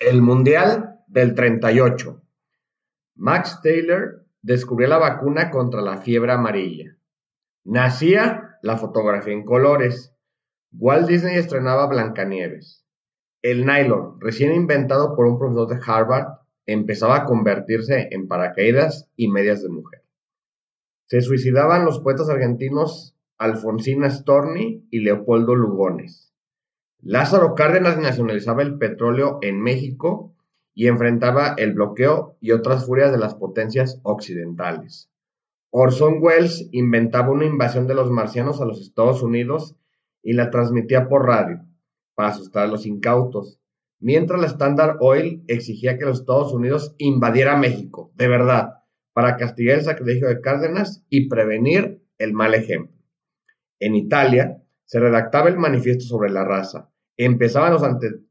El Mundial del 38. Max Taylor descubrió la vacuna contra la fiebre amarilla. Nacía la fotografía en colores. Walt Disney estrenaba Blancanieves. El nylon, recién inventado por un profesor de Harvard, empezaba a convertirse en paracaídas y medias de mujer. Se suicidaban los poetas argentinos Alfonsina Storni y Leopoldo Lugones. Lázaro Cárdenas nacionalizaba el petróleo en México y enfrentaba el bloqueo y otras furias de las potencias occidentales. Orson Welles inventaba una invasión de los marcianos a los Estados Unidos y la transmitía por radio para asustar a los incautos, mientras la Standard Oil exigía que los Estados Unidos invadiera México, de verdad, para castigar el sacrilegio de Cárdenas y prevenir el mal ejemplo. En Italia se redactaba el manifiesto sobre la raza, empezaban los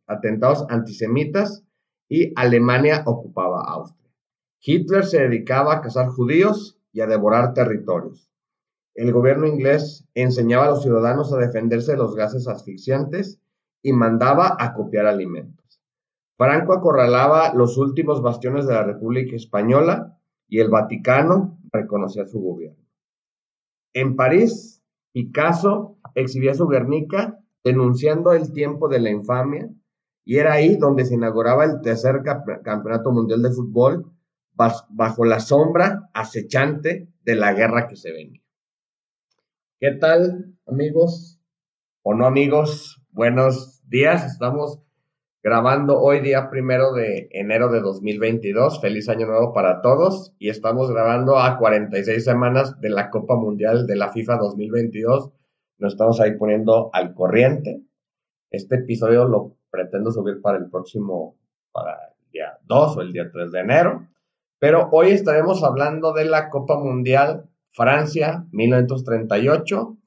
atentados antisemitas y Alemania ocupaba Austria. Hitler se dedicaba a cazar judíos y a devorar territorios. El gobierno inglés enseñaba a los ciudadanos a defenderse de los gases asfixiantes y mandaba a copiar alimentos. Franco acorralaba los últimos bastiones de la República Española y el Vaticano reconocía su gobierno. En París, Picasso exhibía su Guernica denunciando el tiempo de la infamia, y era ahí donde se inauguraba el tercer campeonato mundial de fútbol bajo la sombra acechante de la guerra que se venía. ¿Qué tal, amigos? O no amigos, buenos días. Estamos grabando hoy día primero de enero de 2022. Feliz año nuevo para todos. Y estamos grabando a 46 semanas de la Copa Mundial de la FIFA 2022 nos estamos ahí poniendo al corriente. Este episodio lo pretendo subir para el próximo, para el día 2 o el día 3 de enero. Pero hoy estaremos hablando de la Copa Mundial Francia 1938,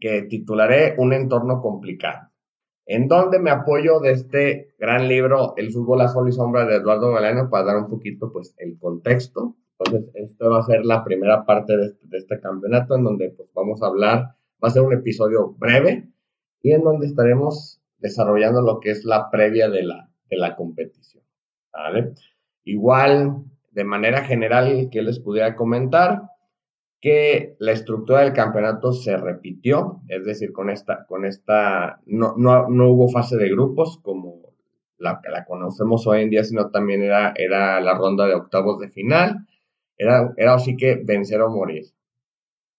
que titularé Un entorno complicado, en donde me apoyo de este gran libro, El fútbol a sol y sombra de Eduardo Galeano, para dar un poquito pues el contexto entonces, esto va a ser la primera parte de este, este, campeonato en donde pues, vamos a hablar, va a ser un episodio breve y en donde estaremos desarrollando lo que es la previa de la, de la competición. ¿vale? Igual, de manera general, que les pudiera comentar que la estructura del campeonato se repitió, es decir, con esta, con esta, no, no, no hubo fase de grupos como la, la conocemos hoy en día, sino también era, era la ronda de octavos de final era, era así que vencer o morir.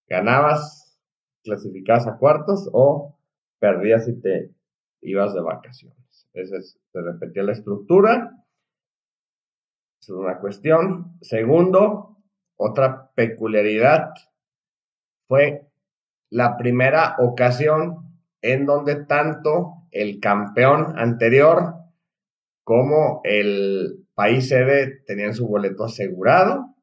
Ganabas, clasificabas a cuartos o perdías y te ibas de vacaciones. Esa se repetía la estructura. es una cuestión. Segundo, otra peculiaridad fue la primera ocasión en donde tanto el campeón anterior como el país sede tenían su boleto asegurado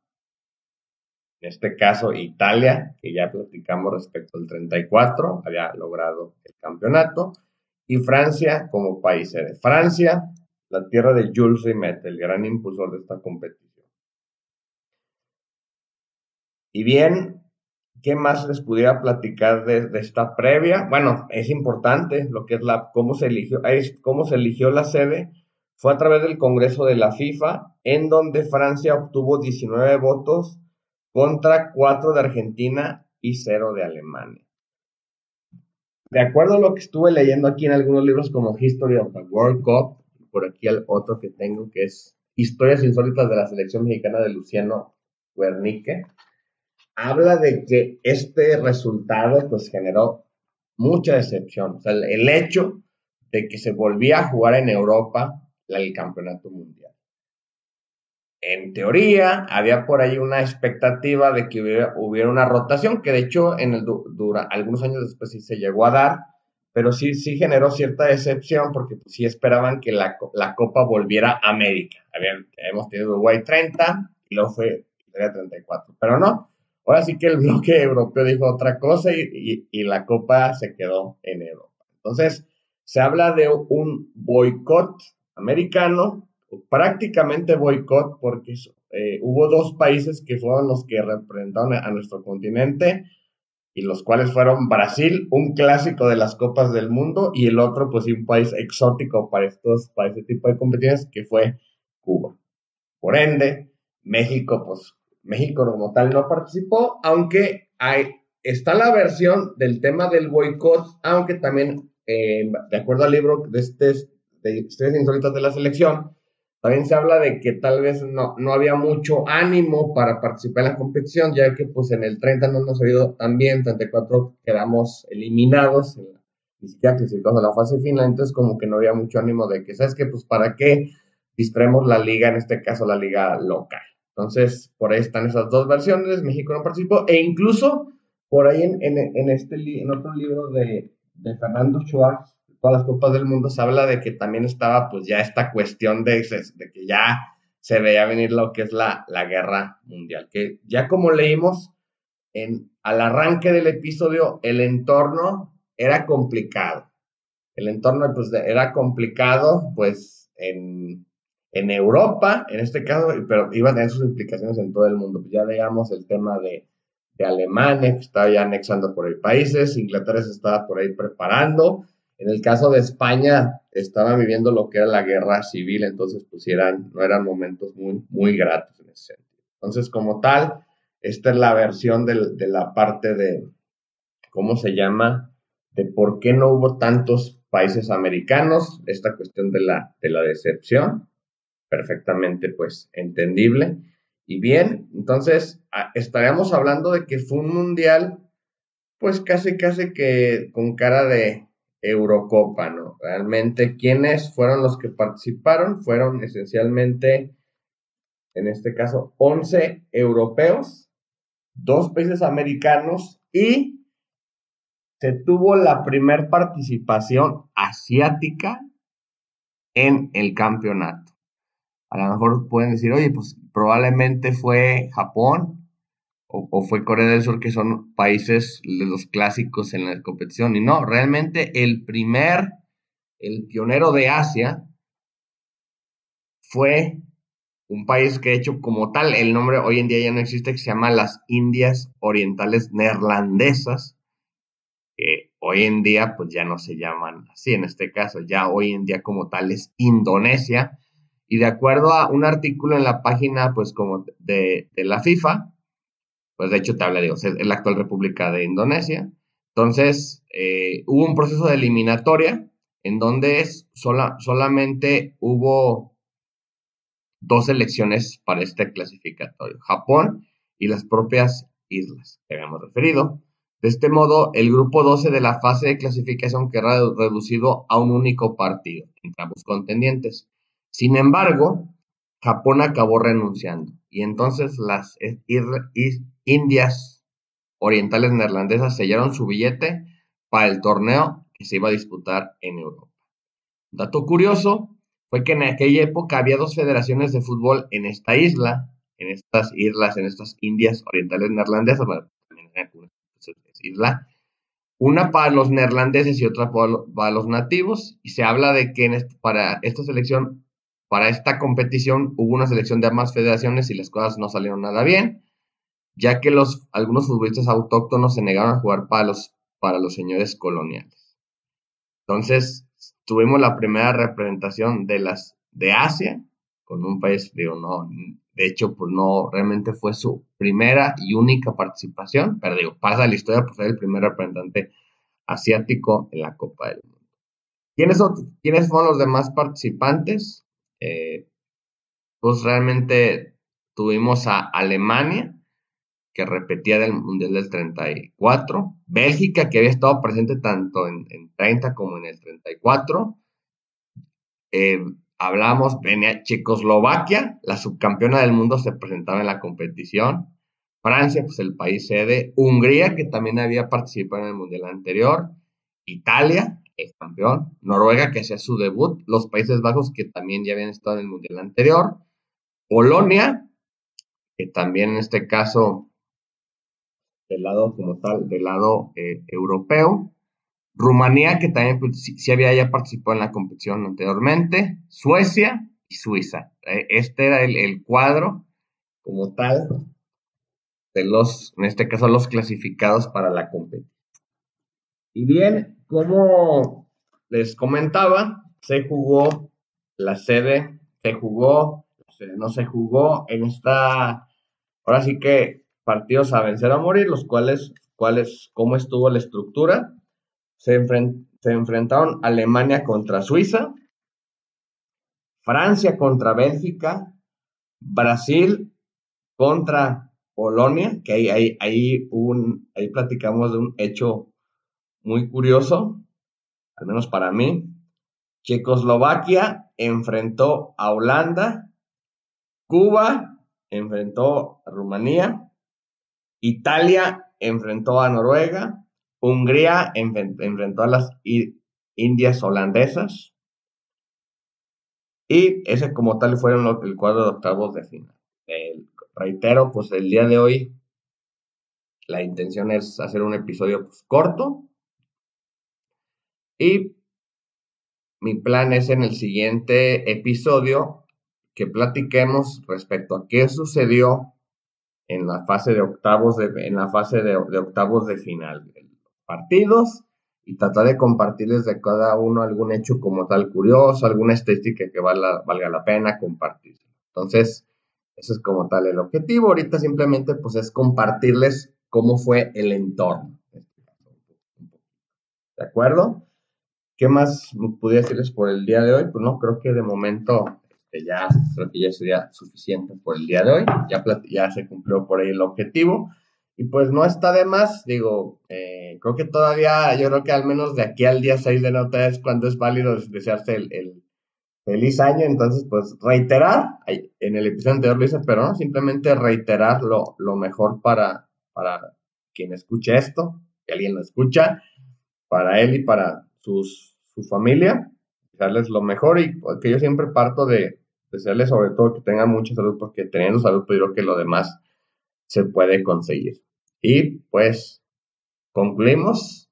en este caso, Italia, que ya platicamos respecto al 34, había logrado el campeonato. Y Francia como país de Francia, la tierra de Jules Rimet, el gran impulsor de esta competición. Y bien, ¿qué más les pudiera platicar de, esta previa? Bueno, es importante lo que es la, cómo se eligió, cómo se eligió la sede. Fue a través del Congreso de la FIFA, en donde Francia obtuvo 19 votos contra 4 de Argentina y 0 de Alemania. De acuerdo a lo que estuve leyendo aquí en algunos libros como History of the World Cup, por aquí el otro que tengo que es Historias insólitas de la selección mexicana de Luciano Guernique, habla de que este resultado pues generó mucha decepción. O sea, el hecho de que se volvía a jugar en Europa el campeonato mundial en teoría, había por ahí una expectativa de que hubiera, una rotación, que de hecho en el dura, algunos años después sí se llegó a dar, pero sí, sí generó cierta decepción porque sí esperaban que la, Copa volviera a América. habíamos tenido Uruguay 30 y luego fue Italia 34, pero no. Ahora sí que el bloque europeo dijo otra cosa y, y la Copa se quedó en Europa. Entonces, se habla de un boicot americano prácticamente boicot porque eh, hubo dos países que fueron los que representaron a nuestro continente, y los cuales fueron Brasil, un clásico de las Copas del Mundo, y el otro, pues un país exótico para, estos, para este tipo de competiciones, que fue Cuba. Por ende, México, pues México como tal no participó, aunque está la versión del tema del boicot, aunque también, eh, de acuerdo al libro de, este, de Historias Insólitas de la Selección, también se habla de que tal vez no, no había mucho ánimo para participar en la competición, ya que pues en el 30 no nos ha ido tan bien, 34 quedamos eliminados, ni siquiera clasificamos a la fase final, entonces como que no había mucho ánimo de que, ¿sabes qué? Pues para qué distraemos la liga, en este caso la liga local. Entonces, por ahí están esas dos versiones, México no participó, e incluso por ahí en, en, este, en otro libro de, de Fernando Schwartz, todas las copas del mundo, se habla de que también estaba pues ya esta cuestión de, que ya se veía venir lo que es la, la guerra mundial, que ya como leímos en, al arranque del episodio, el entorno era complicado. El entorno pues, era complicado pues en, en Europa, en este caso, pero iba a tener sus implicaciones en todo el mundo. Ya veíamos el tema de, de Alemania, que estaba ya anexando por ahí países, Inglaterra se estaba por ahí preparando, en el caso de España, estaba viviendo lo que era la guerra civil, entonces pues no eran momentos muy, muy gratos en ese sentido. Entonces, como tal, esta es la versión de, la parte de, ¿cómo se llama? De por qué no hubo tantos países americanos, esta cuestión de la, de la decepción, perfectamente pues entendible. Y bien, entonces estaríamos hablando de que fue un mundial, pues casi, casi que con cara de, Eurocopa, ¿no? Realmente, ¿quiénes fueron los que participaron? Fueron esencialmente, en este caso, 11 europeos, dos países americanos y se tuvo la primer participación asiática en el campeonato. A lo mejor pueden decir, oye, pues probablemente fue Japón, o, fue Corea del Sur, que son países de los clásicos en la competición. Y no, realmente el primer, el pionero de Asia fue un país que de hecho como tal, el nombre hoy en día ya no existe, que se llama las Indias Orientales Neerlandesas, que hoy en día pues ya no se llaman así, en este caso ya hoy en día como tal es Indonesia, y de acuerdo a un artículo en la página pues como de, de la FIFA, pues de hecho te habla, digo, es la actual República de Indonesia. Entonces, eh, hubo un proceso de eliminatoria en donde sola, solamente hubo dos elecciones para este clasificatorio, Japón y las propias islas que habíamos referido. De este modo, el grupo 12 de la fase de clasificación queda reducido a un único partido entre ambos contendientes. Sin embargo, Japón acabó renunciando y entonces las Indias Orientales Neerlandesas sellaron su billete para el torneo que se iba a disputar en Europa. Dato curioso fue que en aquella época había dos federaciones de fútbol en esta isla, en estas islas, en estas Indias Orientales Neerlandesas, una para los neerlandeses y otra para los nativos, y se habla de que para esta selección para esta competición hubo una selección de ambas federaciones y las cosas no salieron nada bien, ya que los, algunos futbolistas autóctonos se negaron a jugar para los, para los señores coloniales. Entonces, tuvimos la primera representación de las de Asia con un país, digo, no, de hecho, pues no, realmente fue su primera y única participación, pero digo, pasa la historia por ser el primer representante asiático en la Copa del Mundo. ¿Quiénes, son, ¿Quiénes fueron los demás participantes? Eh, pues realmente tuvimos a Alemania, que repetía del Mundial del 34, Bélgica, que había estado presente tanto en, 30 como en el 34, eh, hablamos, venía Checoslovaquia, la subcampeona del mundo se presentaba en la competición, Francia, pues el país sede, Hungría, que también había participado en el Mundial anterior, Italia, el campeón, Noruega que hacía su debut, los Países Bajos que también ya habían estado en el Mundial anterior, Polonia, que también en este caso del lado como tal, del lado eh, europeo, Rumanía, que también pues, sí, había ya participado en la competición anteriormente, Suecia y Suiza. Eh, este era el, el, cuadro como tal de los, en este caso, los clasificados para la competición. Y bien, como les comentaba, se jugó la sede, se jugó, no se jugó en esta, ahora sí que partidos a vencer a morir, los cuales, cuales cómo estuvo la estructura. Se, se enfrentaron Alemania contra Suiza, Francia contra Bélgica, Brasil contra Polonia, que ahí, ahí, ahí, un, ahí platicamos de un hecho muy curioso, al menos para mí. Checoslovaquia enfrentó a Holanda, Cuba enfrentó a Rumanía, Italia enfrentó a Noruega, Hungría enfrentó a las Indias holandesas, y ese como tal fueron el cuadro de octavos de final. reitero, pues el día de hoy la intención es hacer un episodio pues, corto. Y mi plan es en el siguiente episodio que platiquemos respecto a qué sucedió en la fase de octavos de, en la fase de, octavos de final. Partidos y tratar de compartirles de cada uno algún hecho como tal curioso, alguna estadística que valga, valga la pena compartir. Entonces, eso es como tal el objetivo. Ahorita simplemente pues es compartirles cómo fue el entorno. ¿De acuerdo? ¿Qué más pudiera decirles por el día de hoy? Pues no, creo que de momento ya, creo que ya sería suficiente por el día de hoy. Ya, ya se cumplió por ahí el objetivo. Y pues no está de más, digo, eh, creo que todavía, yo creo que al menos de aquí al día 6 de nota es cuando es válido desearse el, feliz año, entonces pues reiterar, en el episodio anterior lo hice, pero no, simplemente reiterar lo, mejor para, para quien escuche esto, que alguien lo escucha, para él y para sus, su familia, desearles lo mejor y pues, que yo siempre parto de desearles sobre todo que tengan mucha salud, porque teniendo salud, pues creo que lo demás se puede conseguir. Y pues concluimos.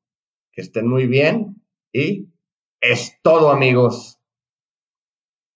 Que estén muy bien y es todo amigos.